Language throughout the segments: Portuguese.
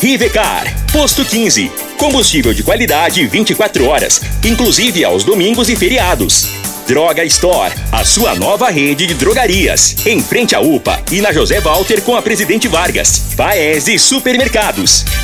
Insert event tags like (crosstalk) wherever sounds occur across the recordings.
Rivecar, posto 15. Combustível de qualidade 24 horas, inclusive aos domingos e feriados. Droga Store, a sua nova rede de drogarias. Em frente à UPA e na José Walter com a Presidente Vargas. Paese Supermercados.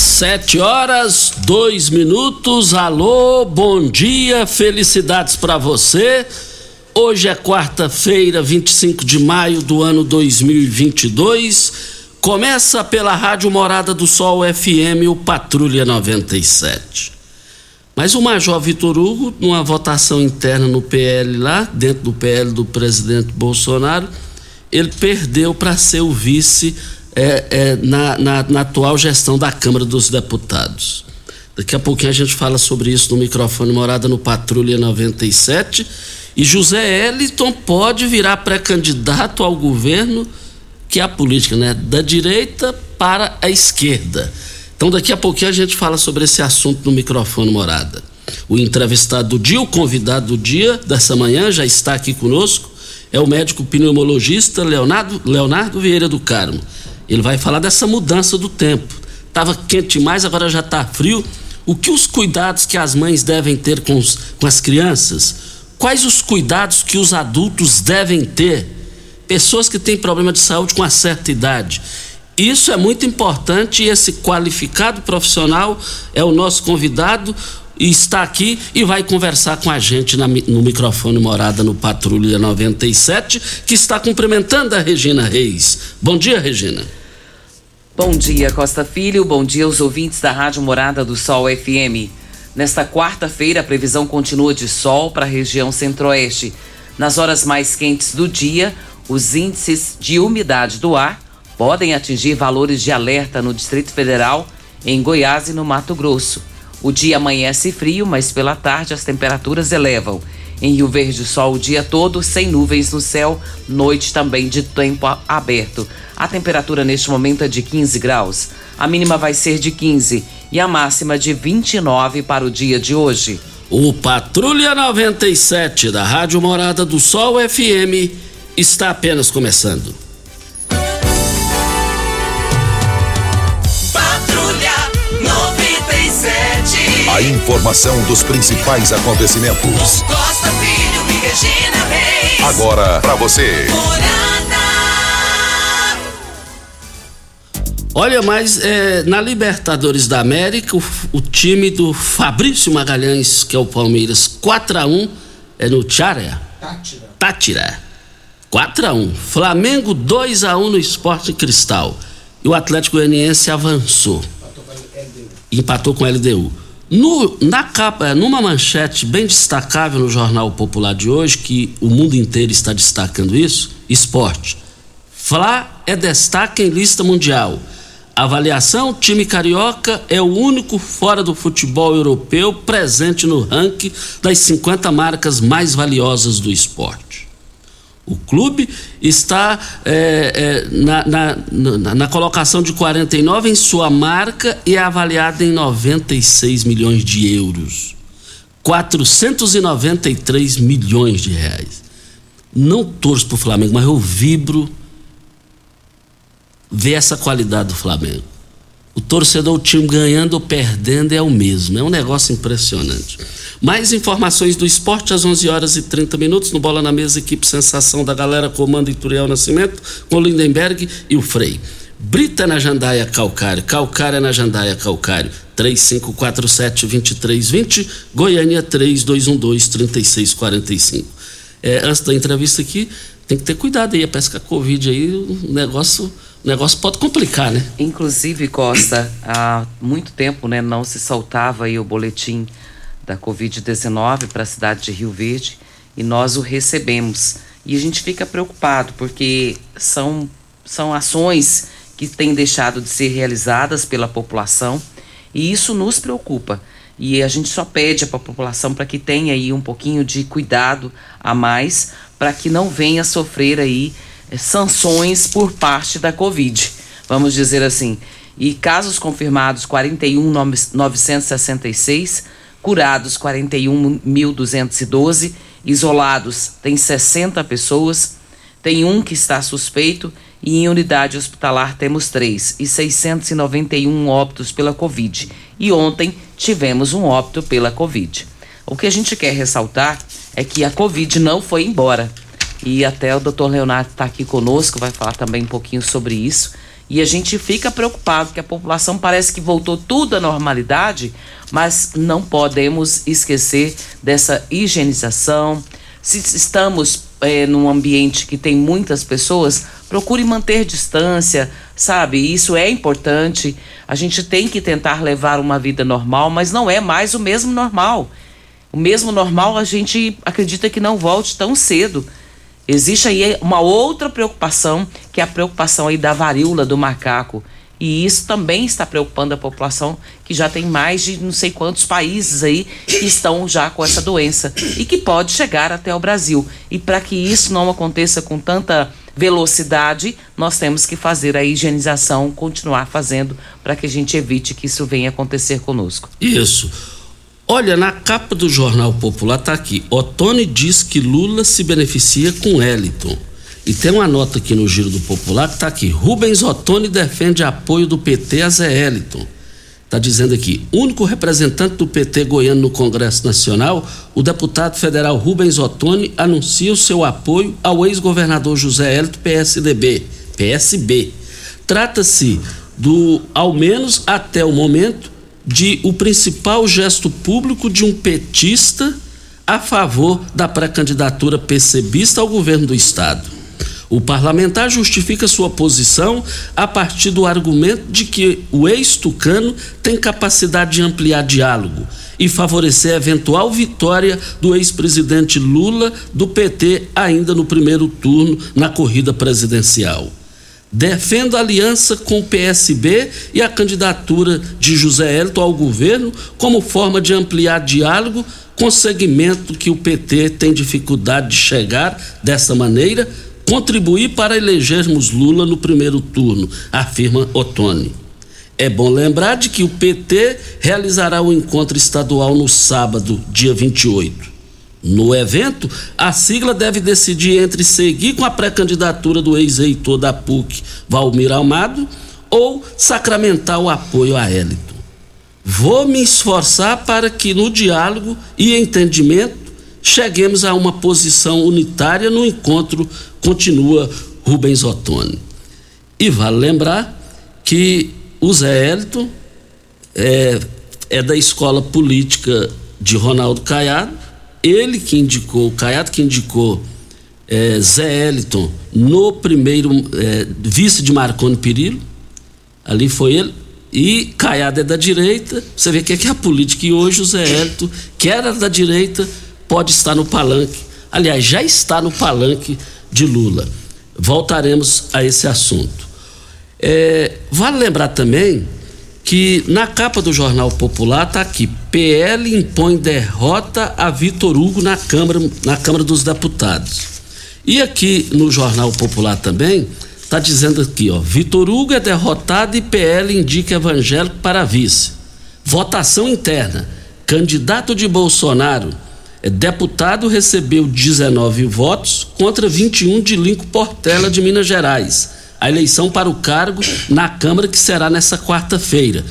Sete horas, dois minutos. Alô, bom dia, felicidades para você. Hoje é quarta-feira, 25 de maio do ano 2022. Começa pela Rádio Morada do Sol FM, o Patrulha 97. Mas o Major Vitor Hugo, numa votação interna no PL lá, dentro do PL do presidente Bolsonaro, ele perdeu para ser o vice é, é, na, na, na atual gestão da Câmara dos Deputados. Daqui a pouquinho a gente fala sobre isso no microfone Morada no Patrulha 97. E José Eliton pode virar pré-candidato ao governo, que é a política, né? Da direita para a esquerda. Então daqui a pouquinho a gente fala sobre esse assunto no microfone Morada. O entrevistado do dia, o convidado do dia dessa manhã já está aqui conosco, é o médico pneumologista Leonardo, Leonardo Vieira do Carmo. Ele vai falar dessa mudança do tempo. Estava quente demais, agora já está frio. O que os cuidados que as mães devem ter com, os, com as crianças? Quais os cuidados que os adultos devem ter? Pessoas que têm problema de saúde com uma certa idade. Isso é muito importante e esse qualificado profissional é o nosso convidado e está aqui e vai conversar com a gente na, no microfone Morada no Patrulha 97, que está cumprimentando a Regina Reis. Bom dia, Regina. Bom dia, Costa Filho. Bom dia aos ouvintes da Rádio Morada do Sol FM. Nesta quarta-feira, a previsão continua de sol para a região centro-oeste. Nas horas mais quentes do dia, os índices de umidade do ar podem atingir valores de alerta no Distrito Federal, em Goiás e no Mato Grosso. O dia amanhece frio, mas pela tarde as temperaturas elevam. Em Rio Verde, sol o dia todo, sem nuvens no céu, noite também de tempo aberto. A temperatura neste momento é de 15 graus. A mínima vai ser de 15 e a máxima de 29 para o dia de hoje. O Patrulha 97 da Rádio Morada do Sol FM está apenas começando. A informação dos principais acontecimentos. Costa Filho e Regina Reis. Agora para você. Olha, mas é, na Libertadores da América, o, o time do Fabrício Magalhães, que é o Palmeiras, 4 a 1 é no Tchara? Tátira. Tátira. 4 a 1 Flamengo 2 a 1 no Esporte Cristal. E o Atlético Goianiense avançou. Empatou com o LDU. No, na capa, numa manchete bem destacável no Jornal Popular de hoje, que o mundo inteiro está destacando isso, esporte. Fla é destaque em lista mundial. Avaliação: time carioca é o único fora do futebol europeu presente no ranking das 50 marcas mais valiosas do esporte. O clube está é, é, na, na, na, na, colocação de 49 em sua marca e é avaliada em 96 milhões de euros. 493 milhões de reais. Não torço para o Flamengo, mas eu vibro ver essa qualidade do Flamengo. O torcedor, o time ganhando ou perdendo é o mesmo. É um negócio impressionante. Mais informações do esporte às 11 horas e 30 minutos no Bola na Mesa, equipe Sensação da Galera, comando Ituriel Nascimento, com Lindenberg e o Frei. Brita na Jandaia Calcário, Calcária na Jandaia Calcário, 3547-2320, Goiânia 3212-3645. É, antes da entrevista aqui, tem que ter cuidado aí, a Covid aí, o negócio o negócio pode complicar, né? Inclusive, Costa, há muito tempo né, não se soltava aí o boletim da Covid-19 para a cidade de Rio Verde e nós o recebemos. E a gente fica preocupado porque são, são ações que têm deixado de ser realizadas pela população e isso nos preocupa. E a gente só pede para a população para que tenha aí um pouquinho de cuidado a mais para que não venha sofrer aí é, sanções por parte da Covid, vamos dizer assim. E casos confirmados 41.966, curados 41.212, isolados tem 60 pessoas, tem um que está suspeito e em unidade hospitalar temos três e 691 óbitos pela Covid. E ontem tivemos um óbito pela Covid. O que a gente quer ressaltar é que a Covid não foi embora. E até o doutor Leonardo está aqui conosco, vai falar também um pouquinho sobre isso. E a gente fica preocupado que a população parece que voltou tudo à normalidade, mas não podemos esquecer dessa higienização. Se estamos é, num ambiente que tem muitas pessoas, procure manter distância, sabe? Isso é importante. A gente tem que tentar levar uma vida normal, mas não é mais o mesmo normal. O mesmo normal a gente acredita que não volte tão cedo. Existe aí uma outra preocupação, que é a preocupação aí da varíola do macaco. E isso também está preocupando a população, que já tem mais de não sei quantos países aí que estão já com essa doença e que pode chegar até o Brasil. E para que isso não aconteça com tanta velocidade, nós temos que fazer a higienização, continuar fazendo para que a gente evite que isso venha acontecer conosco. Isso. Olha, na capa do Jornal Popular tá aqui: Otone diz que Lula se beneficia com Eliton. E tem uma nota aqui no Giro do Popular que tá aqui: Rubens Otone defende apoio do PT a Zé Eliton. Está dizendo aqui: único representante do PT goiano no Congresso Nacional, o deputado federal Rubens Ottoni anuncia o seu apoio ao ex-governador José Hélito PSDB, PSB. Trata-se do, ao menos até o momento, de o principal gesto público de um petista a favor da pré-candidatura PCBista ao governo do Estado. O parlamentar justifica sua posição a partir do argumento de que o ex-tucano tem capacidade de ampliar diálogo e favorecer a eventual vitória do ex-presidente Lula do PT ainda no primeiro turno na corrida presidencial. Defendo a aliança com o PSB e a candidatura de José Hélito ao governo como forma de ampliar diálogo com segmento que o PT tem dificuldade de chegar dessa maneira, contribuir para elegermos Lula no primeiro turno, afirma Otone. É bom lembrar de que o PT realizará o encontro estadual no sábado, dia 28. No evento, a sigla deve decidir entre seguir com a pré-candidatura do ex-reitor da PUC, Valmir Amado, ou sacramentar o apoio a Élito. Vou me esforçar para que no diálogo e entendimento cheguemos a uma posição unitária no encontro, continua Rubens Ottoni. E vale lembrar que o Zé Hélito é, é da escola política de Ronaldo Caiado, ele que indicou, o Caiado que indicou é, Zé Eliton no primeiro é, vice de Marconi Perillo, ali foi ele, e Caiado é da direita, você vê que é que é a política, e hoje o Zé Hélito, que era da direita, pode estar no palanque, aliás, já está no palanque de Lula. Voltaremos a esse assunto. É, vale lembrar também que na capa do Jornal Popular está aqui: PL impõe derrota a Vitor Hugo na Câmara, na Câmara dos Deputados. E aqui no Jornal Popular também, está dizendo aqui, ó, Vitor Hugo é derrotado e PL indica evangélico para vice. Votação interna. Candidato de Bolsonaro, é, deputado recebeu 19 votos contra 21 de Linco Portela de Minas Gerais. A eleição para o cargo na Câmara que será nessa quarta-feira,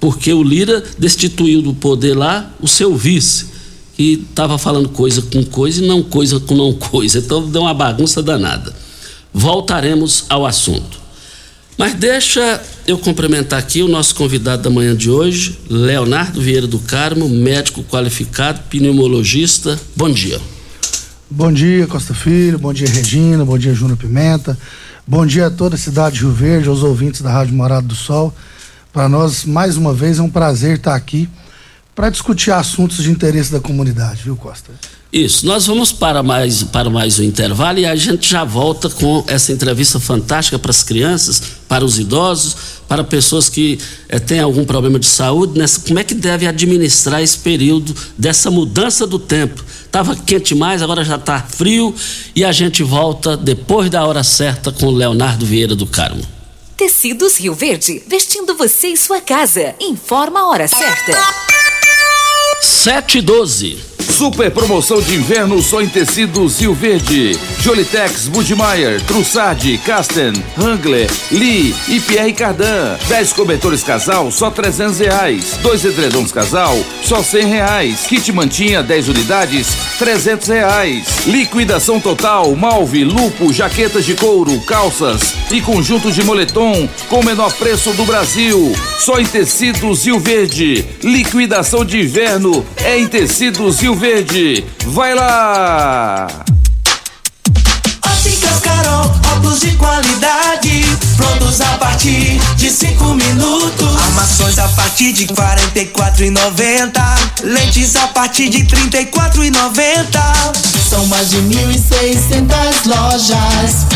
porque o Lira destituiu do poder lá o seu vice, que estava falando coisa com coisa e não coisa com não (laughs) coisa. Então deu uma bagunça danada. Voltaremos ao assunto. Mas deixa eu cumprimentar aqui o nosso convidado da manhã de hoje, Leonardo Vieira do Carmo, médico qualificado, pneumologista. Bom dia. Bom dia, Costa Filho. Bom dia, Regina. Bom dia, Júnior Pimenta. Bom dia a toda a cidade de Rio Verde, aos ouvintes da Rádio Morado do Sol. Para nós, mais uma vez, é um prazer estar aqui para discutir assuntos de interesse da comunidade, viu, Costa? Isso, nós vamos para mais, para mais um intervalo e a gente já volta com essa entrevista fantástica para as crianças, para os idosos, para pessoas que eh, têm algum problema de saúde, nessa, como é que deve administrar esse período dessa mudança do tempo. Estava quente mais, agora já está frio e a gente volta depois da hora certa com o Leonardo Vieira do Carmo. Tecidos Rio Verde, vestindo você e sua casa. Informa a hora certa. 7 e 12. Super promoção de inverno só em tecidos Rio Verde. Jolitex, Budmeier, Trussardi, Casten, Hangler, Lee e Pierre Cardan. 10 cobertores casal, só 300 reais. Dois edredons casal, só 100 reais. Kit mantinha, 10 unidades, 300 reais. Liquidação total, malve, lupo, jaquetas de couro, calças e conjuntos de moletom com o menor preço do Brasil. Só em tecidos Rio Verde. Liquidação de inverno é em tecidos Rio Verde. Vai lá! Óticas Carol, óculos de qualidade, prontos a partir de cinco minutos. Armações a partir de quarenta e quatro lentes a partir de trinta e quatro. São mais de mil lojas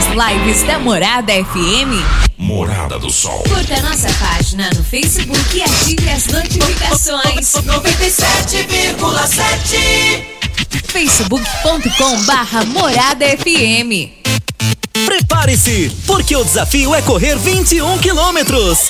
as lives da Morada FM? Morada do Sol. Curta nossa página no Facebook e ative as notificações. 97,7 facebook.com barra Morada FM. Prepare-se, porque o desafio é correr 21 quilômetros.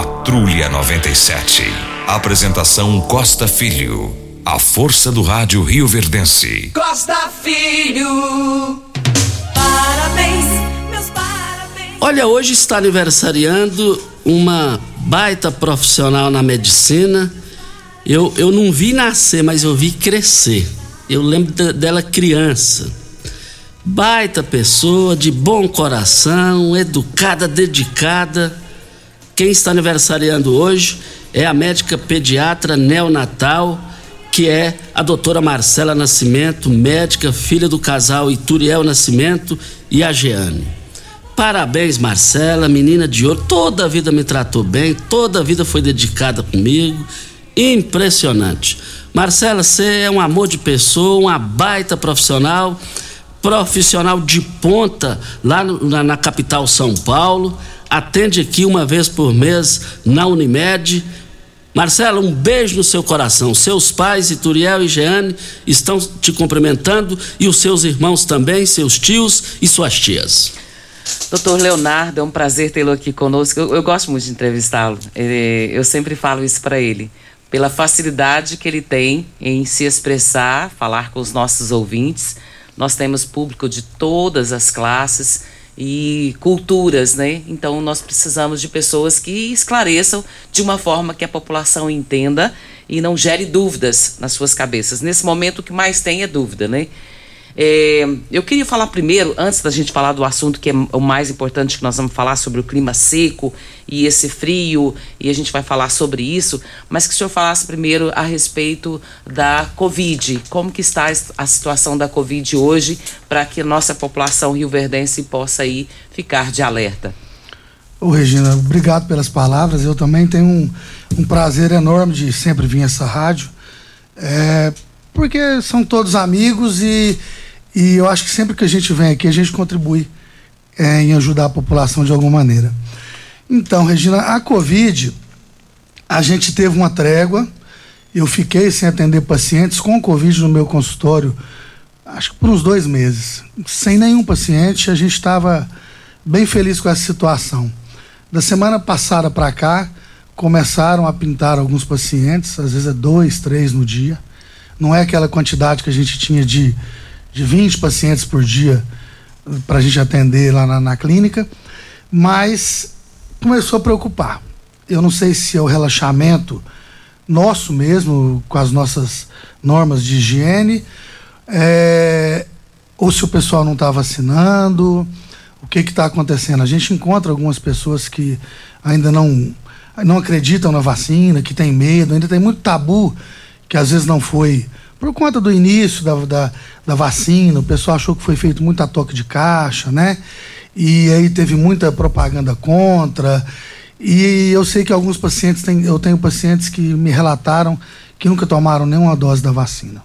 Patrulha 97. Apresentação Costa Filho. A força do rádio Rio Verdense. Costa Filho. parabéns, meus parabéns. Olha, hoje está aniversariando uma baita profissional na medicina. Eu, eu não vi nascer, mas eu vi crescer. Eu lembro de- dela criança. Baita pessoa, de bom coração, educada, dedicada. Quem está aniversariando hoje é a médica pediatra neonatal, que é a doutora Marcela Nascimento, médica, filha do casal Ituriel Nascimento e a Jeane. Parabéns, Marcela, menina de ouro. Toda a vida me tratou bem, toda a vida foi dedicada comigo. Impressionante. Marcela, você é um amor de pessoa, uma baita profissional, profissional de ponta lá no- na, na capital São Paulo. Atende aqui uma vez por mês na Unimed. Marcela, um beijo no seu coração. Seus pais, Ituriel e Jeane, estão te cumprimentando e os seus irmãos também, seus tios e suas tias. Doutor Leonardo, é um prazer tê-lo aqui conosco. Eu, eu gosto muito de entrevistá-lo. Eu sempre falo isso para ele. Pela facilidade que ele tem em se expressar, falar com os nossos ouvintes. Nós temos público de todas as classes e culturas, né? Então nós precisamos de pessoas que esclareçam de uma forma que a população entenda e não gere dúvidas nas suas cabeças. Nesse momento o que mais tem é dúvida, né? É, eu queria falar primeiro, antes da gente falar do assunto que é o mais importante, que nós vamos falar sobre o clima seco e esse frio, e a gente vai falar sobre isso, mas que o senhor falasse primeiro a respeito da Covid. Como que está a situação da Covid hoje, para que a nossa população rioverdense possa aí ficar de alerta? Ô Regina, obrigado pelas palavras. Eu também tenho um, um prazer enorme de sempre vir a essa rádio, é, porque são todos amigos e, e eu acho que sempre que a gente vem aqui a gente contribui é, em ajudar a população de alguma maneira. Então, Regina, a Covid, a gente teve uma trégua. Eu fiquei sem atender pacientes com Covid no meu consultório, acho que por uns dois meses. Sem nenhum paciente, a gente estava bem feliz com essa situação. Da semana passada para cá, começaram a pintar alguns pacientes, às vezes é dois, três no dia. Não é aquela quantidade que a gente tinha de, de 20 pacientes por dia para a gente atender lá na, na clínica, mas começou a preocupar. Eu não sei se é o relaxamento nosso mesmo, com as nossas normas de higiene, é, ou se o pessoal não está vacinando, o que está acontecendo. A gente encontra algumas pessoas que ainda não, não acreditam na vacina, que tem medo, ainda tem muito tabu que às vezes não foi por conta do início da, da, da vacina, o pessoal achou que foi feito muito a toque de caixa, né? E aí teve muita propaganda contra. E eu sei que alguns pacientes têm, eu tenho pacientes que me relataram que nunca tomaram nenhuma dose da vacina.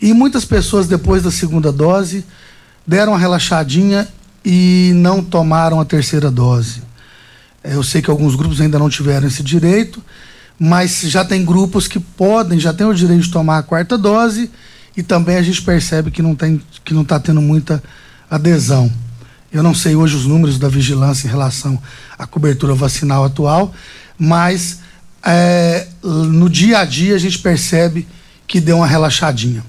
E muitas pessoas depois da segunda dose deram uma relaxadinha e não tomaram a terceira dose. É, Eu sei que alguns grupos ainda não tiveram esse direito, mas já tem grupos que podem, já têm o direito de tomar a quarta dose e também a gente percebe que não tem, que não está tendo muita adesão. Eu não sei hoje os números da vigilância em relação à cobertura vacinal atual, mas é, no dia a dia a gente percebe que deu uma relaxadinha.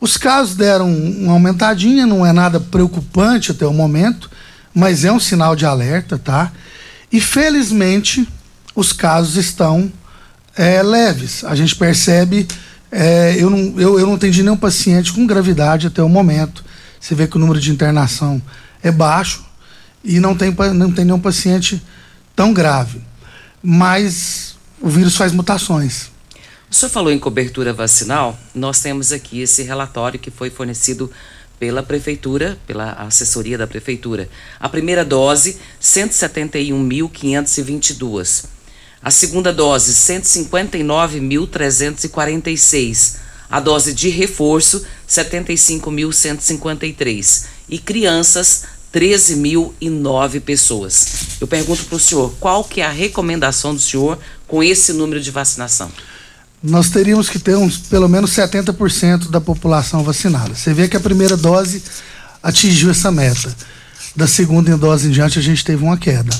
Os casos deram uma aumentadinha, não é nada preocupante até o momento, mas é um sinal de alerta, tá? E felizmente os casos estão é, leves. A gente percebe, é, eu, não, eu, eu não atendi nenhum paciente com gravidade até o momento. Você vê que o número de internação é baixo e não tem, não tem nenhum paciente tão grave. Mas o vírus faz mutações. O senhor falou em cobertura vacinal, nós temos aqui esse relatório que foi fornecido pela prefeitura, pela assessoria da prefeitura. A primeira dose, 171.522. A segunda dose, 159.346. A dose de reforço, 75.153. E crianças, 13.009 pessoas. Eu pergunto para o senhor, qual que é a recomendação do senhor com esse número de vacinação? nós teríamos que ter uns, pelo menos 70% da população vacinada. Você vê que a primeira dose atingiu essa meta. Da segunda dose em diante, a gente teve uma queda.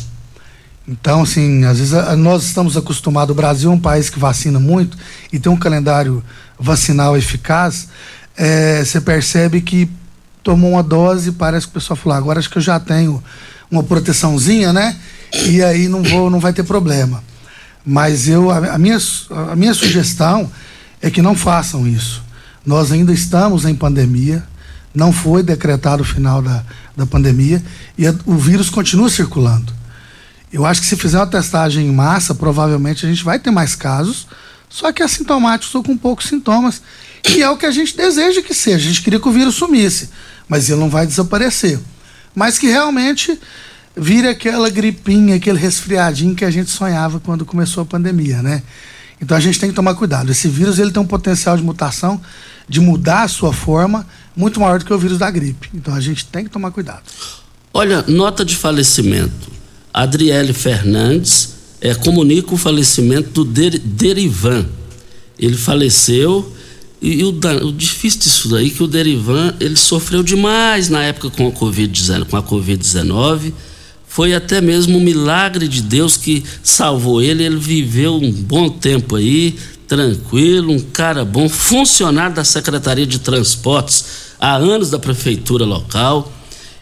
Então, assim, às vezes nós estamos acostumados, o Brasil é um país que vacina muito e tem um calendário vacinal eficaz. é, Você percebe que tomou uma dose, parece que o pessoal falou, agora acho que eu já tenho uma proteçãozinha, né? E aí não vou, não vai ter problema. Mas eu, a, a minha, a minha sugestão é que não façam isso. Nós ainda estamos em pandemia, não foi decretado o final da, da pandemia e a, o vírus continua circulando. Eu acho que se fizer uma testagem em massa, provavelmente a gente vai ter mais casos, só que assintomáticos ou com poucos sintomas. E é o que a gente deseja que seja. A gente queria que o vírus sumisse, mas ele não vai desaparecer. Mas que realmente vire aquela gripinha, aquele resfriadinho que a gente sonhava quando começou a pandemia, né? Então a gente tem que tomar cuidado. Esse vírus ele tem um potencial de mutação, de mudar a sua forma, muito maior do que o vírus da gripe. Então a gente tem que tomar cuidado. Olha, nota de falecimento. Adriele Fernandes é, comunica o falecimento do Der, Derivan. Ele faleceu e, e o, o, difícil disso daí é que o Derivan ele sofreu demais na época com a Covid-19. Com a COVID-19 foi até mesmo um milagre de Deus que salvou ele. Ele viveu um bom tempo aí, tranquilo, um cara bom, funcionário da Secretaria de Transportes há anos da prefeitura local.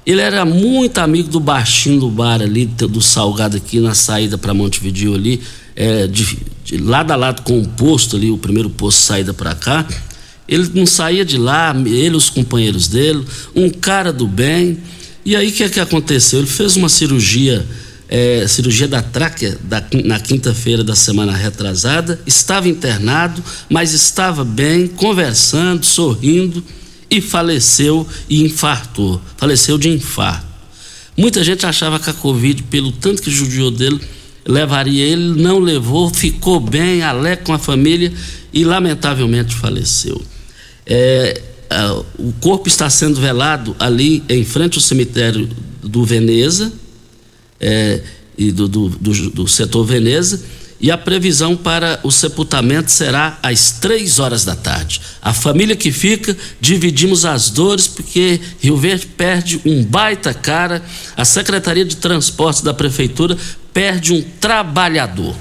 Ele era muito amigo do baixinho do bar ali, do Salgado aqui na saída para Montevideo ali, é, de, de lado a lado com o posto ali, o primeiro posto saída para cá. Ele não saía de lá, ele os companheiros dele, um cara do bem. E aí o que é que aconteceu? Ele fez uma cirurgia, é, cirurgia da tráquea da, na quinta-feira da semana retrasada, estava internado, mas estava bem, conversando, sorrindo e faleceu e infartou. Faleceu de infarto. Muita gente achava que a Covid, pelo tanto que judiou dele, levaria ele, não levou, ficou bem, alegre com a família e lamentavelmente faleceu. É, o corpo está sendo velado ali em frente ao cemitério do Veneza, é, e do, do, do, do, setor Veneza, e a previsão para o sepultamento será às três horas da tarde. A família que fica, dividimos as dores, porque Rio Verde perde um baita cara, a Secretaria de Transportes da Prefeitura perde um trabalhador.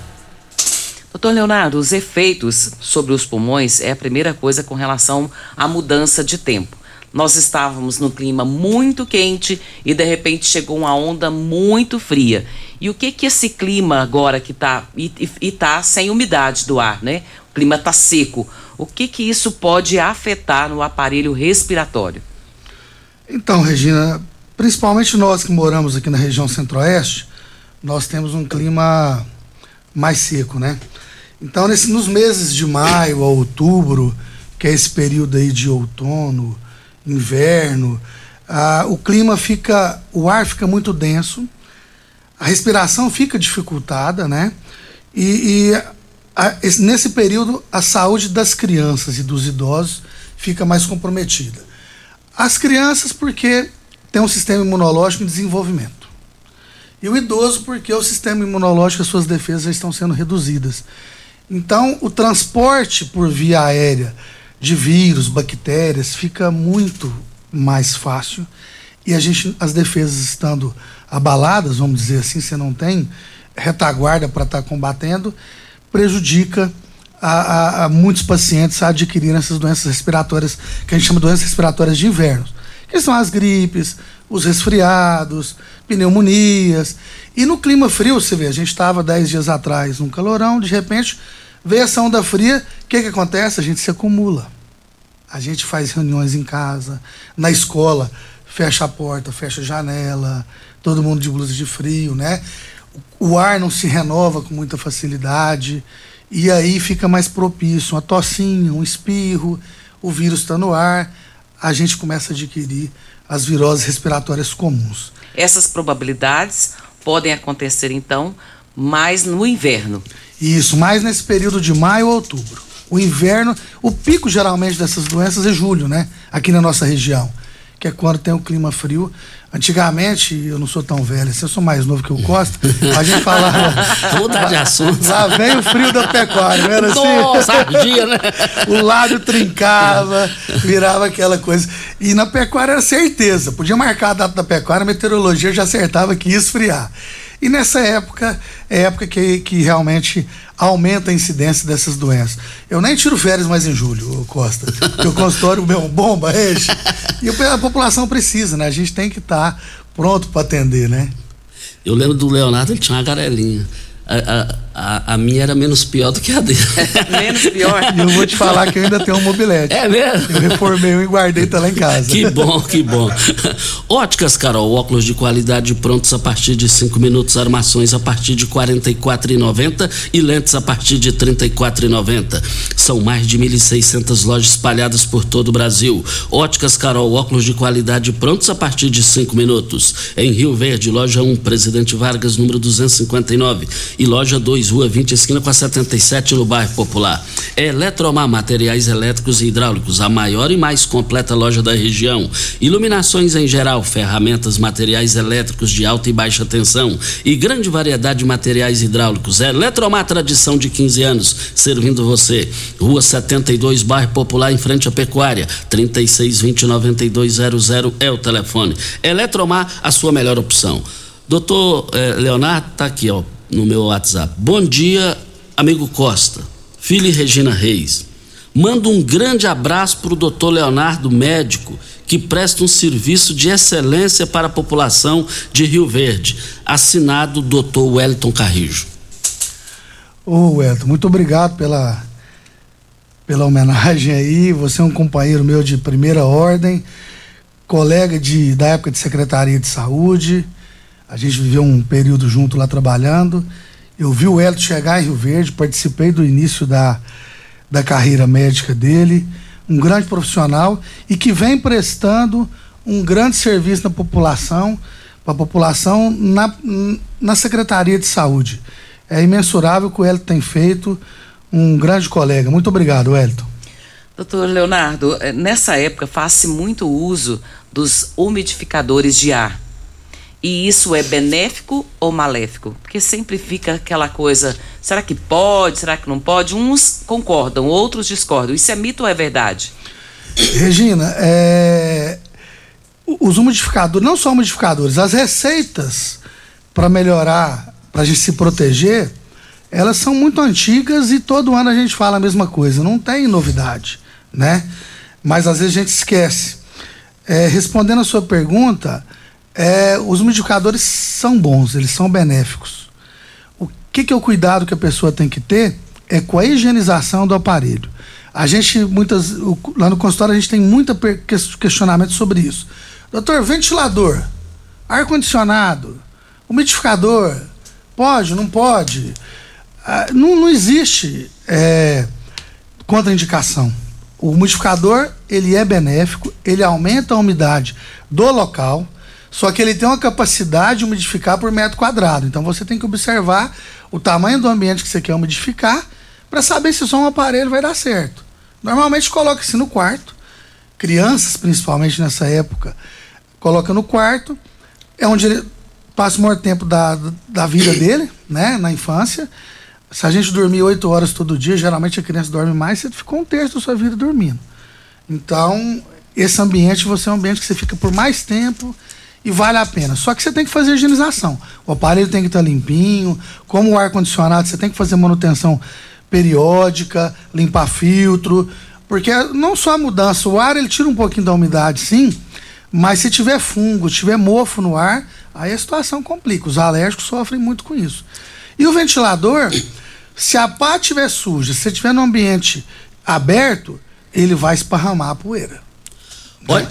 Doutor Leonardo, os efeitos sobre os pulmões é a primeira coisa com relação à mudança de tempo. Nós estávamos no clima muito quente e de repente chegou uma onda muito fria. E o que que esse clima agora que está e, e tá sem umidade do ar, né? O clima está seco. O que que isso pode afetar no aparelho respiratório? Então, Regina, principalmente nós que moramos aqui na região centro-oeste, nós temos um clima mais seco, né? Então, nesse, nos meses de maio a outubro, que é esse período aí de outono, inverno, ah, o clima fica, o ar fica muito denso, a respiração fica dificultada, né? E, e a, esse, nesse período a saúde das crianças e dos idosos fica mais comprometida. As crianças porque tem um sistema imunológico em desenvolvimento. E o idoso porque o sistema imunológico, as suas defesas estão sendo reduzidas. Então, o transporte por via aérea de vírus, bactérias, fica muito mais fácil. E a gente, as defesas estando abaladas, vamos dizer assim, você não tem retaguarda para estar tá combatendo, prejudica a, a, a, muitos pacientes a adquirirem essas doenças respiratórias, que a gente chama de doenças respiratórias de inverno, que são as gripes, os resfriados, pneumonias. E no clima frio, você vê, a gente estava dez dias atrás num calorão, de repente Veio essa onda fria, o que, que acontece? A gente se acumula. A gente faz reuniões em casa, na escola, fecha a porta, fecha a janela, todo mundo de blusa de frio, né? O ar não se renova com muita facilidade e aí fica mais propício uma tossinha, um espirro, o vírus está no ar, a gente começa a adquirir as viroses respiratórias comuns. Essas probabilidades podem acontecer então mais no inverno. Isso, mais nesse período de maio ou outubro. O inverno, o pico geralmente dessas doenças é julho, né? Aqui na nossa região, que é quando tem o clima frio. Antigamente, eu não sou tão velho, assim, eu sou mais novo que o Costa, (laughs) a gente falava. Mudar de assunto. Lá vem o frio da pecuária, não era assim? Nossa, dia, né? o lábio trincava, virava aquela coisa. E na pecuária era certeza, podia marcar a data da pecuária, a meteorologia já acertava que ia esfriar. E nessa época, é época que, que realmente aumenta a incidência dessas doenças. Eu nem tiro férias mais em julho, Costa, porque o consultório meu bomba (laughs) enche. E a população precisa, né? A gente tem que estar tá pronto para atender, né? Eu lembro do Leonardo, ele tinha uma garelinha. A, a, a, a, minha era menos pior do que a dele. (laughs) menos pior? E eu vou te falar que eu ainda tenho um mobilete. É mesmo? Eu reformei um e guardei, tá lá em casa. Que bom, que bom. Óticas, Carol, óculos de qualidade prontos a partir de 5 minutos, armações a partir de R$ 44,90 e lentes a partir de R$ 34,90. São mais de 1.600 lojas espalhadas por todo o Brasil. Óticas, Carol, óculos de qualidade prontos a partir de 5 minutos. Em Rio Verde, loja 1, Presidente Vargas, número 259 e loja 2, Rua 20, esquina com a 77, no bairro Popular. É Eletromar Materiais Elétricos e Hidráulicos, a maior e mais completa loja da região. Iluminações em geral, ferramentas, materiais elétricos de alta e baixa tensão e grande variedade de materiais hidráulicos. É Eletromar Tradição de 15 anos, servindo você. Rua 72, bairro Popular, em frente à Pecuária. 3620 9200 é o telefone. Eletromar, a sua melhor opção. Doutor eh, Leonardo, tá aqui, ó no meu WhatsApp. Bom dia, amigo Costa, filho e Regina Reis. Mando um grande abraço para o doutor Leonardo, médico, que presta um serviço de excelência para a população de Rio Verde. Assinado doutor Wellington Carrijo. Ô Wellington, muito obrigado pela, pela homenagem aí. Você é um companheiro meu de primeira ordem, colega de, da época de Secretaria de Saúde a gente viveu um período junto lá trabalhando. Eu vi o Hélio chegar em Rio Verde, participei do início da, da carreira médica dele. Um grande profissional e que vem prestando um grande serviço na população, para a população na, na Secretaria de Saúde. É imensurável o que o Hélio tem feito, um grande colega. Muito obrigado, Wellington. Doutor Leonardo, eh, nessa época faz-se muito uso dos umidificadores de ar. E isso é benéfico ou maléfico? Porque sempre fica aquela coisa: será que pode, será que não pode? Uns concordam, outros discordam. Isso é mito ou é verdade? Regina, é... os umidificadores, não só umidificadores, as receitas para melhorar, para a gente se proteger, elas são muito antigas e todo ano a gente fala a mesma coisa. Não tem novidade, né? Mas às vezes a gente esquece. É, respondendo a sua pergunta é, os umidificadores são bons, eles são benéficos. O que, que é o cuidado que a pessoa tem que ter é com a higienização do aparelho. A gente, muitas, lá no consultório, a gente tem muito questionamento sobre isso. Doutor, ventilador, ar-condicionado, umidificador, pode, não pode? Ah, não, não existe é, contraindicação. O umidificador, ele é benéfico, ele aumenta a umidade do local, só que ele tem uma capacidade de umidificar por metro quadrado. Então você tem que observar o tamanho do ambiente que você quer umidificar para saber se só um aparelho vai dar certo. Normalmente coloca-se no quarto. Crianças, principalmente nessa época, coloca no quarto. É onde ele passa o maior tempo da, da vida dele, né? Na infância. Se a gente dormir oito horas todo dia, geralmente a criança dorme mais, você ficou um terço da sua vida dormindo. Então, esse ambiente, você é um ambiente que você fica por mais tempo e vale a pena. Só que você tem que fazer higienização. O aparelho tem que estar limpinho, como o ar-condicionado, você tem que fazer manutenção periódica, limpar filtro, porque não só a mudança, o ar ele tira um pouquinho da umidade, sim, mas se tiver fungo, tiver mofo no ar, aí a situação complica. Os alérgicos sofrem muito com isso. E o ventilador, (clears throat) se a pá estiver suja, se estiver no ambiente aberto, ele vai esparramar a poeira. Olha,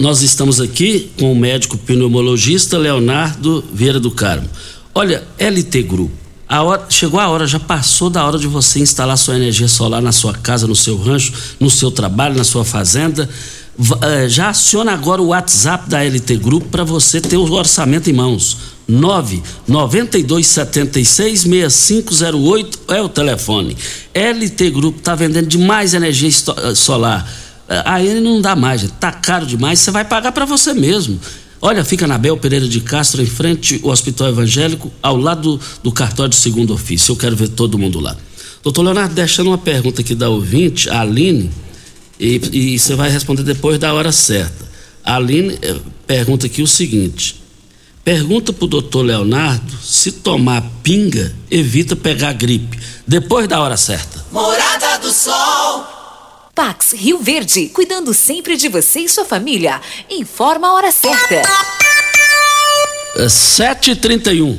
nós estamos aqui com o médico pneumologista Leonardo Vieira do Carmo. Olha, LT Group. A hora, chegou a hora, já passou da hora de você instalar sua energia solar na sua casa, no seu rancho, no seu trabalho, na sua fazenda. Eh, já aciona agora o WhatsApp da LT Group para você ter o orçamento em mãos. 992766508 é o telefone. LT Group está vendendo demais energia eh, solar Aí não dá mais, tá caro demais, você vai pagar para você mesmo. Olha, fica na Bel Pereira de Castro, em frente ao Hospital Evangélico, ao lado do, cartório de segundo ofício. Eu quero ver todo mundo lá. Doutor Leonardo, deixando uma pergunta aqui da ouvinte, a Aline, e, e você vai responder depois da hora certa. A Aline eh, pergunta aqui o seguinte: Pergunta pro doutor Leonardo se tomar pinga evita pegar gripe. Depois da hora certa. Morada. Pax Rio Verde, cuidando sempre de você e sua família. Informa a hora certa. É 7h31.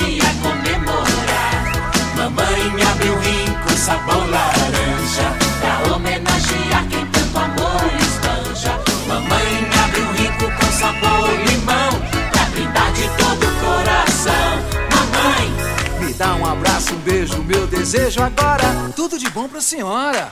Mamãe abriu rico sabor laranja, pra homenagear quem tanto amor espanja. Mamãe abriu rico com sabor limão, pra brindar de todo o coração. Mamãe, Me dá um abraço, um beijo, meu desejo agora. Tudo de bom pra senhora.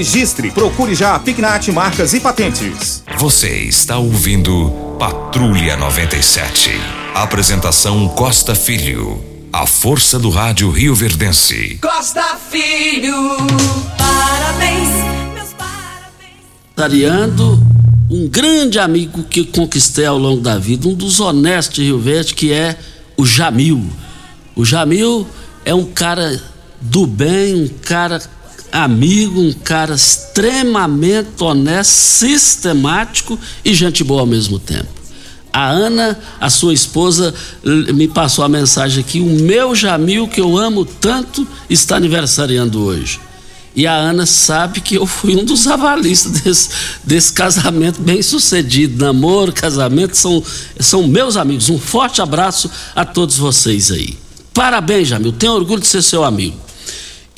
registre, procure já a Pignat Marcas e Patentes. Você está ouvindo Patrulha 97. Apresentação Costa Filho. A força do rádio Rio Verdense. Costa Filho, parabéns. aniversariando um grande amigo que conquistei ao longo da vida, um dos honestos de Rio Verde, que é o Jamil. O Jamil é um cara do bem, um cara amigo, um cara extremamente honesto, sistemático e gente boa ao mesmo tempo. A Ana, a sua esposa, me passou a mensagem aqui: o meu Jamil, que eu amo tanto, está aniversariando hoje. E a Ana sabe que eu fui um dos avalistas desse, desse casamento bem sucedido. Namoro, casamento, são, são meus amigos. Um forte abraço a todos vocês aí. Parabéns, Jamil. Tenho orgulho de ser seu amigo.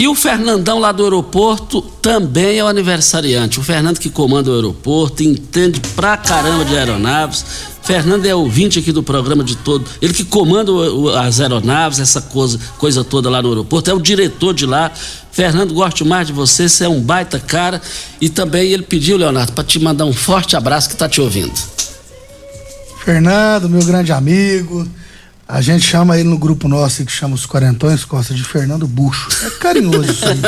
E o Fernandão lá do aeroporto também é o aniversariante. O Fernando que comanda o aeroporto, entende pra caramba de aeronaves. Fernando é ouvinte aqui do programa de todo. Ele que comanda as aeronaves, essa coisa, coisa toda lá no aeroporto, é o diretor de lá. Fernando, gosto mais de você, você é um baita cara. E também ele pediu, Leonardo, para te mandar um forte abraço que tá te ouvindo. Fernando, meu grande amigo. A gente chama ele no grupo nosso que chama os Quarentões Costa de Fernando Bucho. É carinhoso isso aí.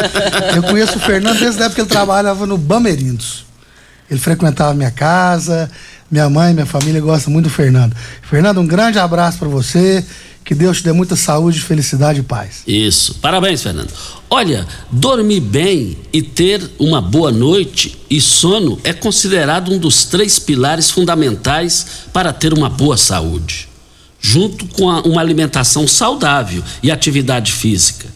Eu conheço o Fernando desde a época que ele trabalhava no Bamerindos. Ele frequentava minha casa, minha mãe, minha família gosta muito do Fernando. Fernando, um grande abraço para você. Que Deus te dê muita saúde, felicidade e paz. Isso. Parabéns, Fernando. Olha, dormir bem e ter uma boa noite e sono é considerado um dos três pilares fundamentais para ter uma boa saúde, junto com a- uma alimentação saudável e atividade física.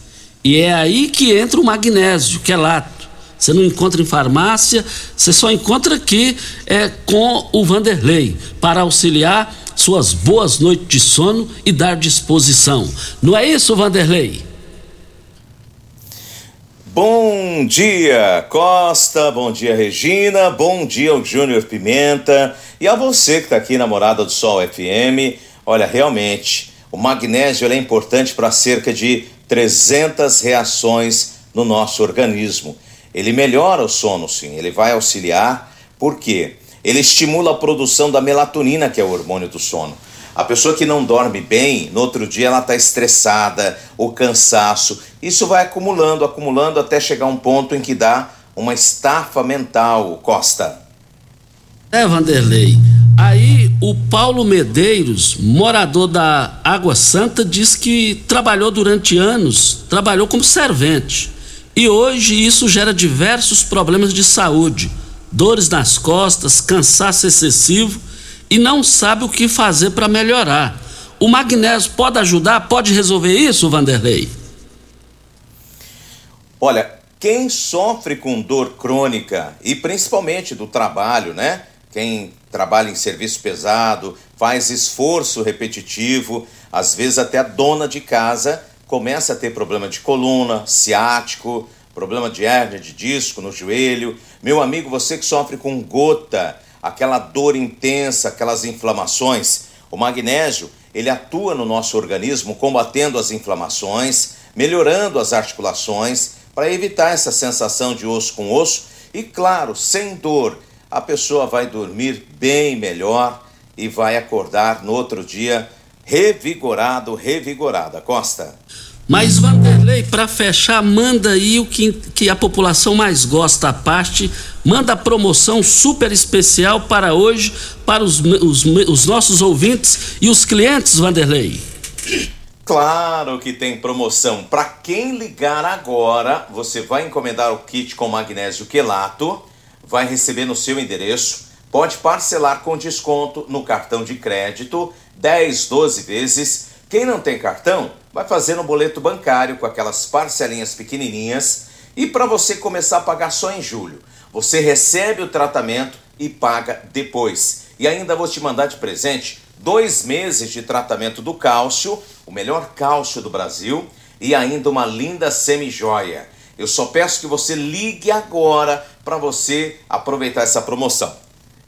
E é aí que entra o magnésio, que é lato. Você não encontra em farmácia, você só encontra aqui é, com o Vanderlei para auxiliar suas boas noites de sono e dar disposição. Não é isso, Vanderlei? Bom dia, Costa. Bom dia, Regina. Bom dia ao Júnior Pimenta. E a você que está aqui na Morada do Sol FM. Olha, realmente, o magnésio é importante para cerca de 300 reações no nosso organismo. Ele melhora o sono, sim. Ele vai auxiliar. Por quê? Ele estimula a produção da melatonina, que é o hormônio do sono. A pessoa que não dorme bem, no outro dia ela está estressada, o cansaço. Isso vai acumulando, acumulando até chegar um ponto em que dá uma estafa mental, Costa. É, Vanderlei. Aí o Paulo Medeiros, morador da Água Santa, diz que trabalhou durante anos, trabalhou como servente. E hoje isso gera diversos problemas de saúde, dores nas costas, cansaço excessivo e não sabe o que fazer para melhorar. O magnésio pode ajudar? Pode resolver isso, Vanderlei? Olha, quem sofre com dor crônica e principalmente do trabalho, né? Quem trabalha em serviço pesado, faz esforço repetitivo, às vezes até a dona de casa começa a ter problema de coluna, ciático, problema de hérnia de disco no joelho. Meu amigo, você que sofre com gota, aquela dor intensa, aquelas inflamações. O magnésio, ele atua no nosso organismo combatendo as inflamações, melhorando as articulações, para evitar essa sensação de osso com osso e, claro, sem dor. A pessoa vai dormir bem melhor e vai acordar no outro dia revigorado, revigorada. Costa. Mas Vanderlei, para fechar, manda aí o que, que a população mais gosta à parte, manda a promoção super especial para hoje, para os, os, os nossos ouvintes e os clientes, Vanderlei. Claro que tem promoção. Para quem ligar agora, você vai encomendar o kit com magnésio quelato, vai receber no seu endereço, pode parcelar com desconto no cartão de crédito, 10, 12 vezes. Quem não tem cartão, vai fazer no boleto bancário com aquelas parcelinhas pequenininhas e para você começar a pagar só em julho. Você recebe o tratamento e paga depois. E ainda vou te mandar de presente dois meses de tratamento do cálcio, o melhor cálcio do Brasil, e ainda uma linda semijoia. Eu só peço que você ligue agora para você aproveitar essa promoção.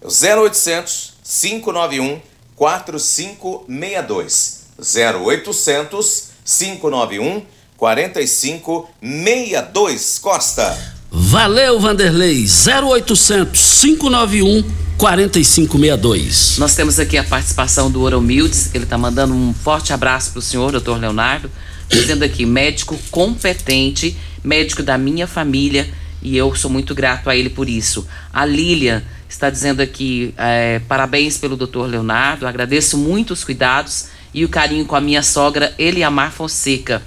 0800 591 4562. 0800 591 4562 Costa. Valeu, Vanderlei. 0800 591 4562. Nós temos aqui a participação do Oromildes. Ele está mandando um forte abraço para o senhor, doutor Leonardo. Dizendo aqui, médico competente, médico da minha família. E eu sou muito grato a ele por isso. A Lilian está dizendo aqui, é, parabéns pelo doutor Leonardo. Agradeço muito os cuidados e o carinho com a minha sogra Eliamar Fonseca.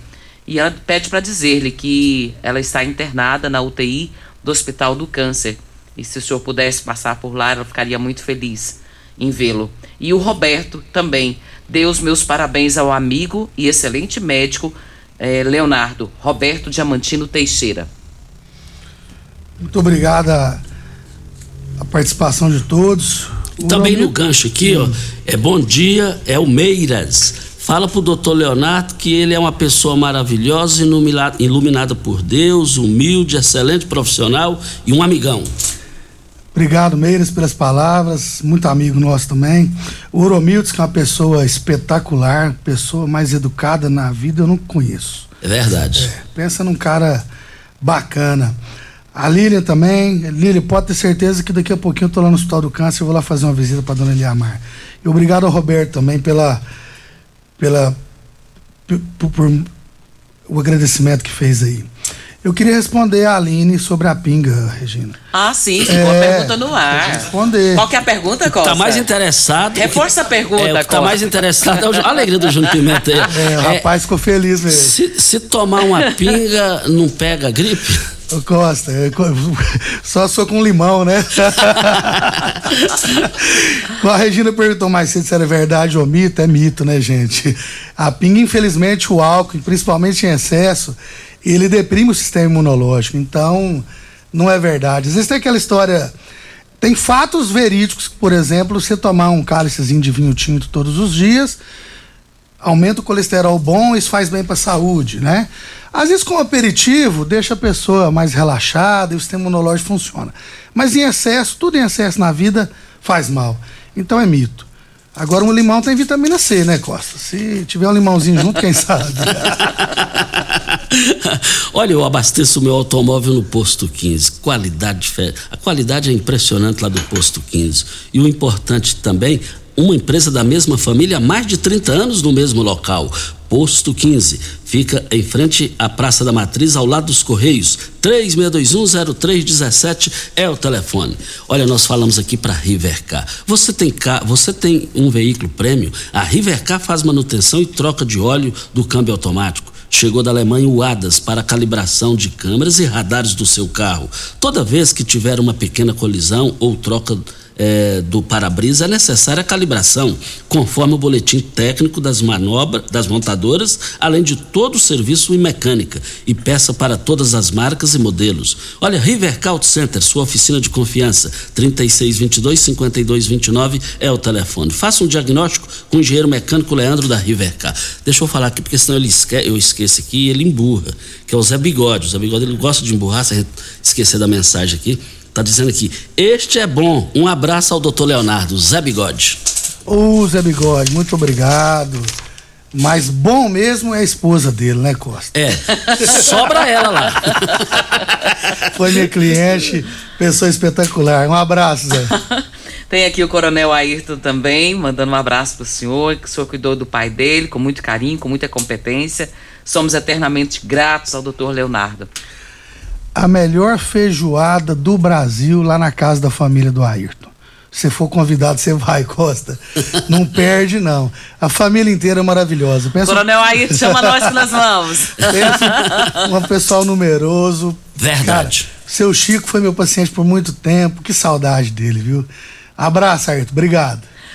E ela pede para dizer-lhe que ela está internada na UTI do Hospital do Câncer. E se o senhor pudesse passar por lá, ela ficaria muito feliz em vê-lo. E o Roberto também. Dê os meus parabéns ao amigo e excelente médico eh, Leonardo Roberto Diamantino Teixeira. Muito obrigada a participação de todos. O Também no gancho aqui, ó, é bom dia, é o Meiras. Fala pro doutor Leonardo que ele é uma pessoa maravilhosa, iluminada, iluminada por Deus, humilde, excelente profissional e um amigão. Obrigado, Meiras, pelas palavras. Muito amigo nosso também. O Oromildes, que é uma pessoa espetacular, pessoa mais educada na vida, eu não conheço. É verdade. É, pensa num cara bacana. A Lilian também. Lilian, pode ter certeza que daqui a pouquinho eu tô lá no Hospital do Câncer e vou lá fazer uma visita para dona Eliamar. E obrigado ao Roberto também pela. pela por, por, o agradecimento que fez aí. Eu queria responder a Aline sobre a pinga, Regina. Ah, sim, ficou é, a pergunta no ar. Responder. Qual que é a pergunta, Costa? Tá mais interessado. Reforça a pergunta, é, Tá mais interessado. É a alegria do Júnior Pimenta. É, (laughs) é, o rapaz ficou feliz mesmo. Se, se tomar uma pinga, não pega gripe? Ô Costa, (laughs) só sou com limão, né? (laughs) a Regina perguntou mais cedo se era verdade ou mito, é mito, né, gente? A pinga, infelizmente, o álcool, principalmente em excesso, ele deprime o sistema imunológico. Então, não é verdade. Às vezes tem aquela história. Tem fatos verídicos, por exemplo, você tomar um cálicezinho de vinho tinto todos os dias, aumenta o colesterol bom, isso faz bem para a saúde, né? Às vezes com aperitivo deixa a pessoa mais relaxada e o sistema imunológico funciona. Mas em excesso, tudo em excesso na vida faz mal. Então é mito. Agora um limão tem vitamina C, né, Costa? Se tiver um limãozinho junto, quem sabe? (laughs) Olha, eu abasteço meu automóvel no posto 15. Qualidade, a qualidade é impressionante lá do posto 15. E o importante também, uma empresa da mesma família há mais de 30 anos no mesmo local. Posto 15. Fica em frente à Praça da Matriz, ao lado dos Correios. 36210317 é o telefone. Olha, nós falamos aqui para Rivercar. Você tem você tem um veículo prêmio? A Rivercar faz manutenção e troca de óleo do câmbio automático. Chegou da Alemanha o ADAS para calibração de câmeras e radares do seu carro. Toda vez que tiver uma pequena colisão ou troca é, do para-brisa é necessária a calibração, conforme o boletim técnico das manobras das montadoras, além de todo o serviço e mecânica, e peça para todas as marcas e modelos. Olha, Rivercar Auto Center, sua oficina de confiança, 3622-5229 é o telefone. Faça um diagnóstico com o engenheiro mecânico Leandro da Rivercar. Deixa eu falar aqui, porque senão ele esque eu esqueço aqui e ele emburra, que é o Zé Bigode. O Zé Bigode ele gosta de emburrar, se a gente esquecer da mensagem aqui. Tá dizendo aqui, este é bom. Um abraço ao doutor Leonardo, Zé Bigode. Ô, Zé Bigode, muito obrigado. Mas bom mesmo é a esposa dele, né, Costa? É, sobra ela lá. (laughs) Foi minha cliente, pessoa espetacular. Um abraço, Zé. (laughs) Tem aqui o Coronel Ayrton também, mandando um abraço para o senhor, que o senhor cuidou do pai dele com muito carinho, com muita competência. Somos eternamente gratos ao doutor Leonardo a melhor feijoada do Brasil lá na casa da família do Ayrton. Se for convidado, você vai, Costa. Não (laughs) perde, não. A família inteira é maravilhosa. Pensa... Coronel Ayrton, chama nós que nós vamos. Pensa (laughs) um pessoal numeroso. Verdade. Cara, seu Chico foi meu paciente por muito tempo. Que saudade dele, viu? Abraço, Ayrton. Obrigado.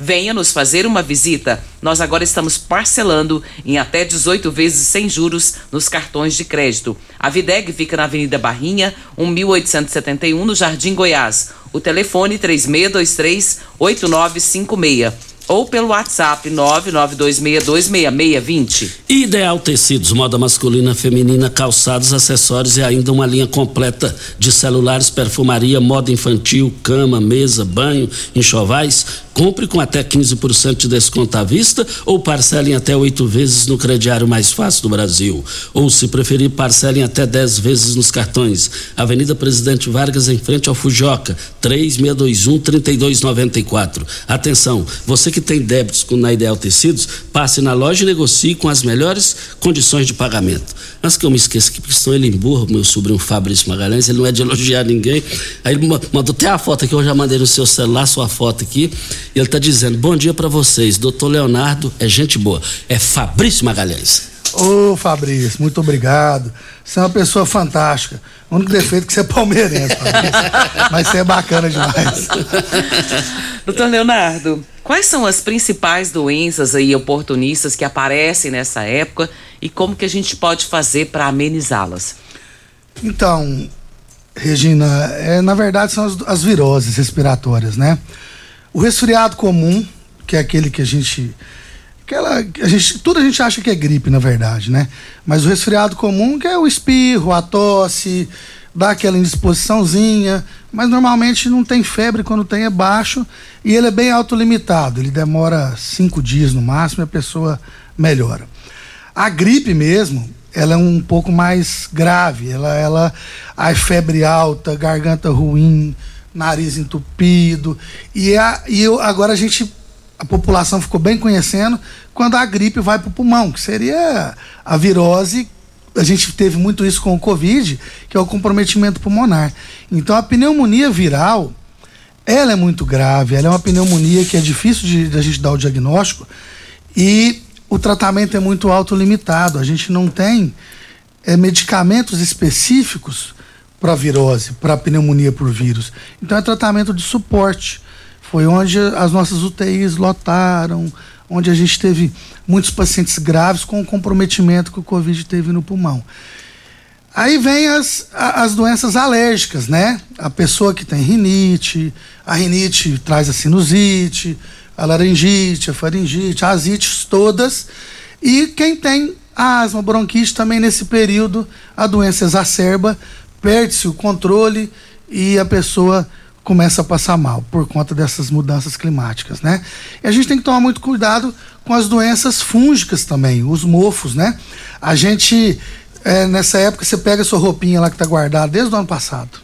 Venha nos fazer uma visita. Nós agora estamos parcelando em até 18 vezes sem juros nos cartões de crédito. A Videg fica na Avenida Barrinha, 1871, no Jardim Goiás. O telefone 3623 8956 ou pelo WhatsApp 992626620. Ideal Tecidos, moda masculina, feminina, calçados, acessórios e ainda uma linha completa de celulares, perfumaria, moda infantil, cama, mesa, banho, enxovais. Compre com até 15% de desconto à vista ou parcelem até oito vezes no crediário mais fácil do Brasil. Ou, se preferir, parcelem até 10 vezes nos cartões. Avenida Presidente Vargas, em frente ao Fujoca, 3621-3294. Atenção, você que tem débitos com na Ideal Tecidos, passe na loja e negocie com as melhores condições de pagamento. Mas que eu me esqueço que, porque senão ele emburra, meu sobrinho Fabrício Magalhães, ele não é de elogiar ninguém. Aí ele mandou até a foto aqui, eu já mandei no seu celular sua foto aqui. E ele está dizendo: bom dia para vocês, doutor Leonardo é gente boa. É Fabrício Magalhães. Ô Fabrício, muito obrigado. Você é uma pessoa fantástica. O único defeito é que você é palmeirense, Fabrício. Mas você é bacana demais. (laughs) Doutor Leonardo, quais são as principais doenças aí oportunistas que aparecem nessa época e como que a gente pode fazer para amenizá-las? Então, Regina, é, na verdade são as, as viroses respiratórias, né? O resfriado comum, que é aquele que a gente aquela a gente tudo a gente acha que é gripe na verdade né? Mas o resfriado comum que é o espirro a tosse dá aquela indisposiçãozinha mas normalmente não tem febre quando tem é baixo e ele é bem autolimitado ele demora cinco dias no máximo e a pessoa melhora. A gripe mesmo ela é um pouco mais grave ela ela a febre alta garganta ruim nariz entupido e, a, e eu, agora a gente a população ficou bem conhecendo quando a gripe vai para o pulmão, que seria a virose. A gente teve muito isso com o Covid, que é o comprometimento pulmonar. Então a pneumonia viral, ela é muito grave, ela é uma pneumonia que é difícil de, de a gente dar o diagnóstico e o tratamento é muito autolimitado. A gente não tem é, medicamentos específicos para virose, para pneumonia por vírus. Então é tratamento de suporte. Foi onde as nossas UTIs lotaram, onde a gente teve muitos pacientes graves com o comprometimento que o Covid teve no pulmão. Aí vem as, as doenças alérgicas, né? A pessoa que tem rinite, a rinite traz a sinusite, a laringite, a faringite, as ites todas. E quem tem asma, bronquite também nesse período, a doença exacerba, perde-se o controle e a pessoa começa a passar mal por conta dessas mudanças climáticas, né? E a gente tem que tomar muito cuidado com as doenças fúngicas também, os mofos, né? A gente, é, nessa época, você pega a sua roupinha lá que está guardada desde o ano passado.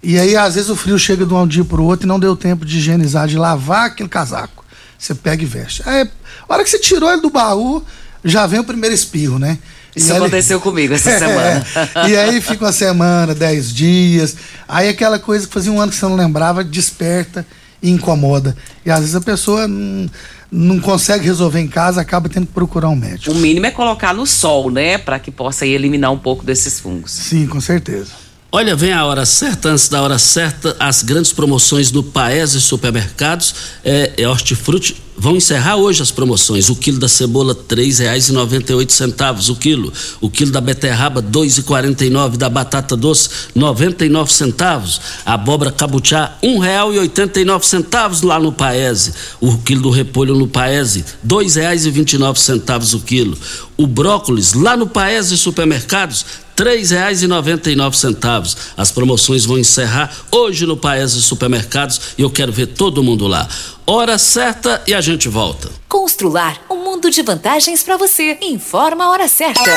E aí, às vezes, o frio chega de um dia para o outro e não deu tempo de higienizar, de lavar aquele casaco. Você pega e veste. Aí, a hora que você tirou ele do baú, já vem o primeiro espirro, né? Isso aí, aconteceu comigo essa (laughs) é, semana. e aí fica uma semana, dez dias. Aí aquela coisa que fazia um ano que você não lembrava, desperta e incomoda. E às vezes a pessoa não, não consegue resolver em casa, acaba tendo que procurar um médico. O mínimo é colocar no sol, né? Para que possa eliminar um pouco desses fungos. Sim, com certeza. Olha, vem a hora certa, antes da hora certa, as grandes promoções do Paese Supermercados, é, é hortifruti, vão encerrar hoje as promoções. O quilo da cebola, três reais e noventa e oito centavos o quilo. O quilo da beterraba, dois e quarenta e nove. Da batata doce, noventa e nove centavos. A abóbora cabuchá, um real e oitenta e nove centavos lá no Paese. O quilo do repolho no Paese, dois reais e vinte e nove centavos o quilo o brócolis lá no Paese Supermercados, R$ 3,99. As promoções vão encerrar hoje no Paese Supermercados e eu quero ver todo mundo lá. Hora certa e a gente volta. Constrular um mundo de vantagens para você. Informa a hora certa.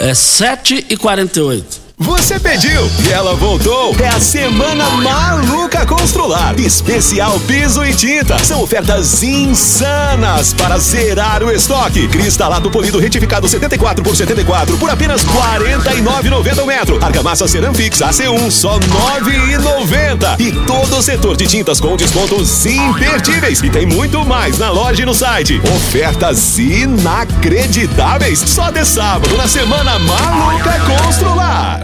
É 7h48. Você pediu e ela voltou. É a semana maluca Constrular. Especial piso e tinta. São ofertas insanas para zerar o estoque. Cristalado polido retificado 74 por 74 por apenas 49,90 o metro. Argamassa Ceramfix AC1 só 9,90. E todo o setor de tintas com descontos imperdíveis. E tem muito mais na loja e no site. Ofertas inacreditáveis. Só de sábado na semana maluca Constrular.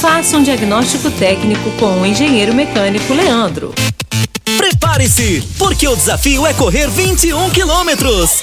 Faça um diagnóstico técnico com o engenheiro mecânico Leandro. Prepare-se, porque o desafio é correr 21 quilômetros.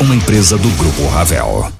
uma empresa do Grupo Ravel.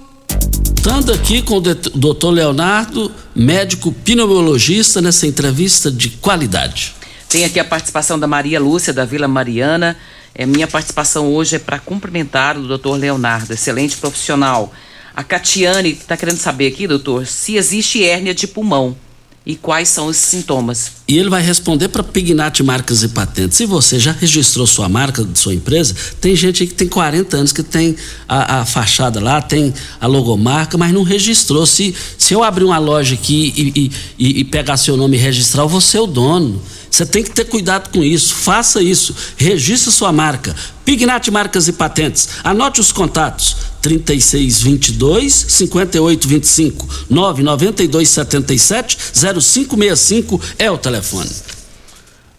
Estando aqui com o doutor Leonardo, médico pneumologista, nessa entrevista de qualidade. Tem aqui a participação da Maria Lúcia, da Vila Mariana. É, minha participação hoje é para cumprimentar o doutor Leonardo, excelente profissional. A Catiane está querendo saber aqui, doutor, se existe hérnia de pulmão e quais são os sintomas. E ele vai responder para Pignat Marcas e Patentes. Se você já registrou sua marca de sua empresa, tem gente aí que tem 40 anos que tem a, a fachada lá, tem a logomarca, mas não registrou. Se, se eu abrir uma loja aqui e, e, e pegar seu nome e registrar, eu vou ser o dono. Você tem que ter cuidado com isso. Faça isso. Registre sua marca. Pignat Marcas e Patentes. Anote os contatos: 3622 5825 992 77 0565 é o telefone.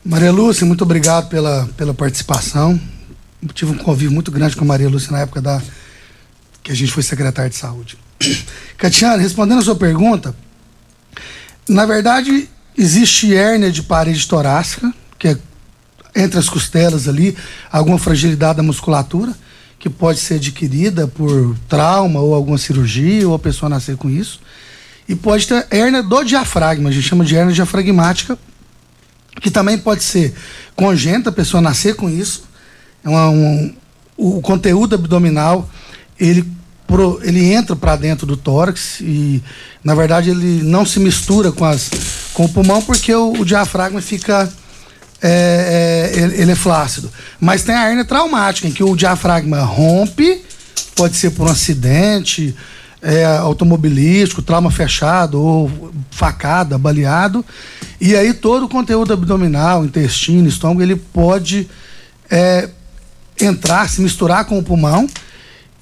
Maria Lúcia, muito obrigado pela, pela participação. tive um convívio muito grande com a Maria Lúcia na época da que a gente foi secretário de saúde. (coughs) Catiana, respondendo a sua pergunta, na verdade, Existe hérnia de parede torácica, que é entre as costelas ali, alguma fragilidade da musculatura, que pode ser adquirida por trauma ou alguma cirurgia, ou a pessoa nascer com isso. E pode ter hérnia do diafragma, a gente chama de hérnia diafragmática, que também pode ser congênita, a pessoa nascer com isso. É uma, um, o conteúdo abdominal, ele pro, ele entra para dentro do tórax e, na verdade, ele não se mistura com, as, com o pulmão porque o, o diafragma fica. É, é, ele, ele é flácido. Mas tem a hernia traumática, em que o diafragma rompe, pode ser por um acidente é, automobilístico, trauma fechado ou facada, baleado. E aí todo o conteúdo abdominal, intestino, estômago, ele pode é, entrar, se misturar com o pulmão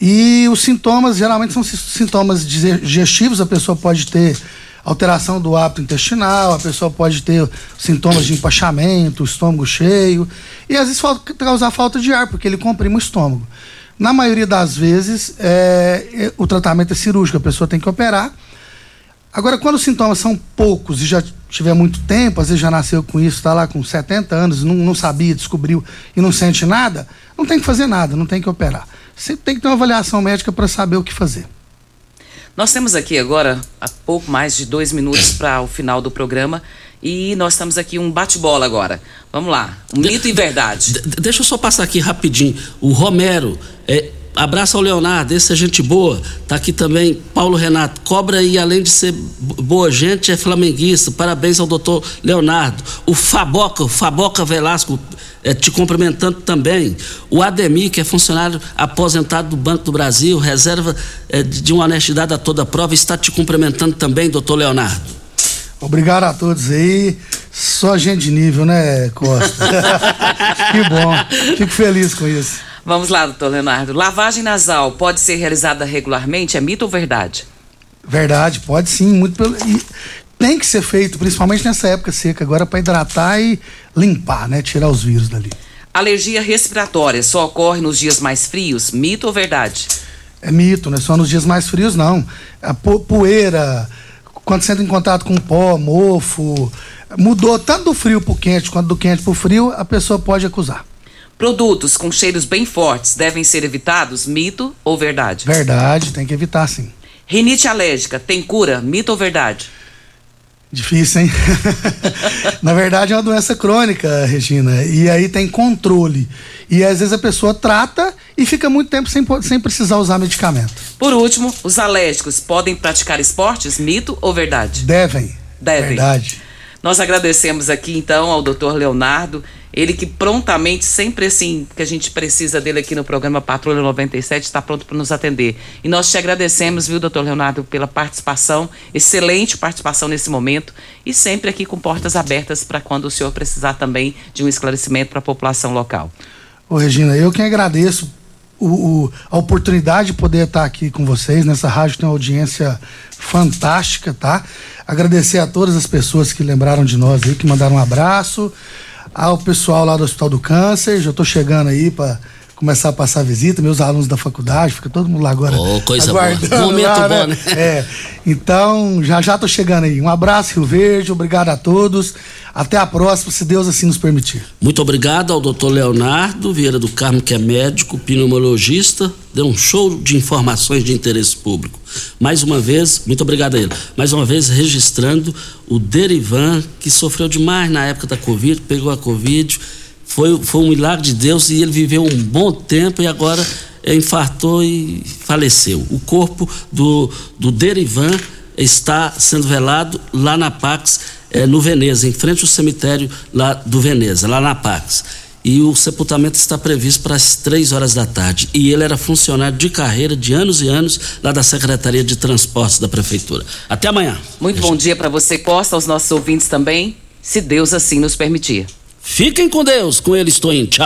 e os sintomas geralmente são sintomas digestivos, a pessoa pode ter alteração do hábito intestinal, a pessoa pode ter sintomas de empachamento, estômago cheio, e às vezes causar falta de ar, porque ele comprime o estômago. Na maioria das vezes, é, é, o tratamento é cirúrgico, a pessoa tem que operar. Agora, quando os sintomas são poucos e já tiver muito tempo, às vezes já nasceu com isso, está lá com 70 anos, não, não sabia, descobriu e não sente nada, não tem que fazer nada, não tem que operar sempre tem que ter uma avaliação médica para saber o que fazer. Nós temos aqui agora, há pouco mais de dois minutos para o final do programa, e nós estamos aqui um bate-bola agora. Vamos lá, um mito e verdade. De, deixa eu só passar aqui rapidinho. O Romero, é, abraço ao Leonardo, esse é gente boa. Tá aqui também Paulo Renato, cobra e além de ser boa gente, é flamenguista. Parabéns ao doutor Leonardo. O Faboca, o Faboca Velasco, é, te cumprimentando também. O Ademir, que é funcionário aposentado do Banco do Brasil, reserva é, de uma honestidade a toda prova, está te cumprimentando também, doutor Leonardo. Obrigado a todos aí. Só gente de nível, né, Costa? (laughs) que bom. Fico feliz com isso. Vamos lá, doutor Leonardo. Lavagem nasal pode ser realizada regularmente? É mito ou verdade? Verdade, pode sim. Muito pelo... E tem que ser feito, principalmente nessa época seca, agora para hidratar e limpar, né? Tirar os vírus dali. Alergia respiratória só ocorre nos dias mais frios? Mito ou verdade? É mito, não é só nos dias mais frios, não. A poeira, quando você entra em contato com pó, mofo, mudou tanto do frio para o quente quanto do quente para o frio, a pessoa pode acusar. Produtos com cheiros bem fortes devem ser evitados? Mito ou verdade? Verdade, tem que evitar sim. Rinite alérgica tem cura? Mito ou verdade? Difícil, hein? (laughs) Na verdade é uma doença crônica, Regina. E aí tem controle. E às vezes a pessoa trata e fica muito tempo sem, sem precisar usar medicamento. Por último, os alérgicos podem praticar esportes? Mito ou verdade? Devem. Devem. Verdade. Nós agradecemos aqui então ao doutor Leonardo ele que prontamente, sempre assim, que a gente precisa dele aqui no programa Patrulha 97, está pronto para nos atender. E nós te agradecemos, viu, doutor Leonardo, pela participação, excelente participação nesse momento e sempre aqui com portas abertas para quando o senhor precisar também de um esclarecimento para a população local. Ô, Regina, eu quem agradeço o, o, a oportunidade de poder estar aqui com vocês. Nessa rádio tem uma audiência fantástica, tá? Agradecer a todas as pessoas que lembraram de nós aí, que mandaram um abraço. Ao pessoal lá do Hospital do Câncer, já estou chegando aí para começar a passar visita, meus alunos da faculdade, fica todo mundo lá agora. Oh, coisa boa. Momento lá, bom, né? É. Então, já já tô chegando aí. Um abraço, Rio Verde, obrigado a todos. Até a próxima, se Deus assim nos permitir. Muito obrigado ao doutor Leonardo Vieira do Carmo, que é médico, pneumologista, deu um show de informações de interesse público. Mais uma vez, muito obrigado a ele. Mais uma vez, registrando o Derivan, que sofreu demais na época da Covid, pegou a Covid, foi, foi um milagre de Deus e ele viveu um bom tempo e agora infartou e faleceu. O corpo do, do Derivan está sendo velado lá na Pax, é, no Veneza, em frente ao cemitério lá do Veneza, lá na Pax. E o sepultamento está previsto para as três horas da tarde. E ele era funcionário de carreira de anos e anos lá da Secretaria de Transportes da Prefeitura. Até amanhã. Muito bom dia para você, Costa, aos nossos ouvintes também, se Deus assim nos permitir. Fiquem com Deus, com ele estou em tchau.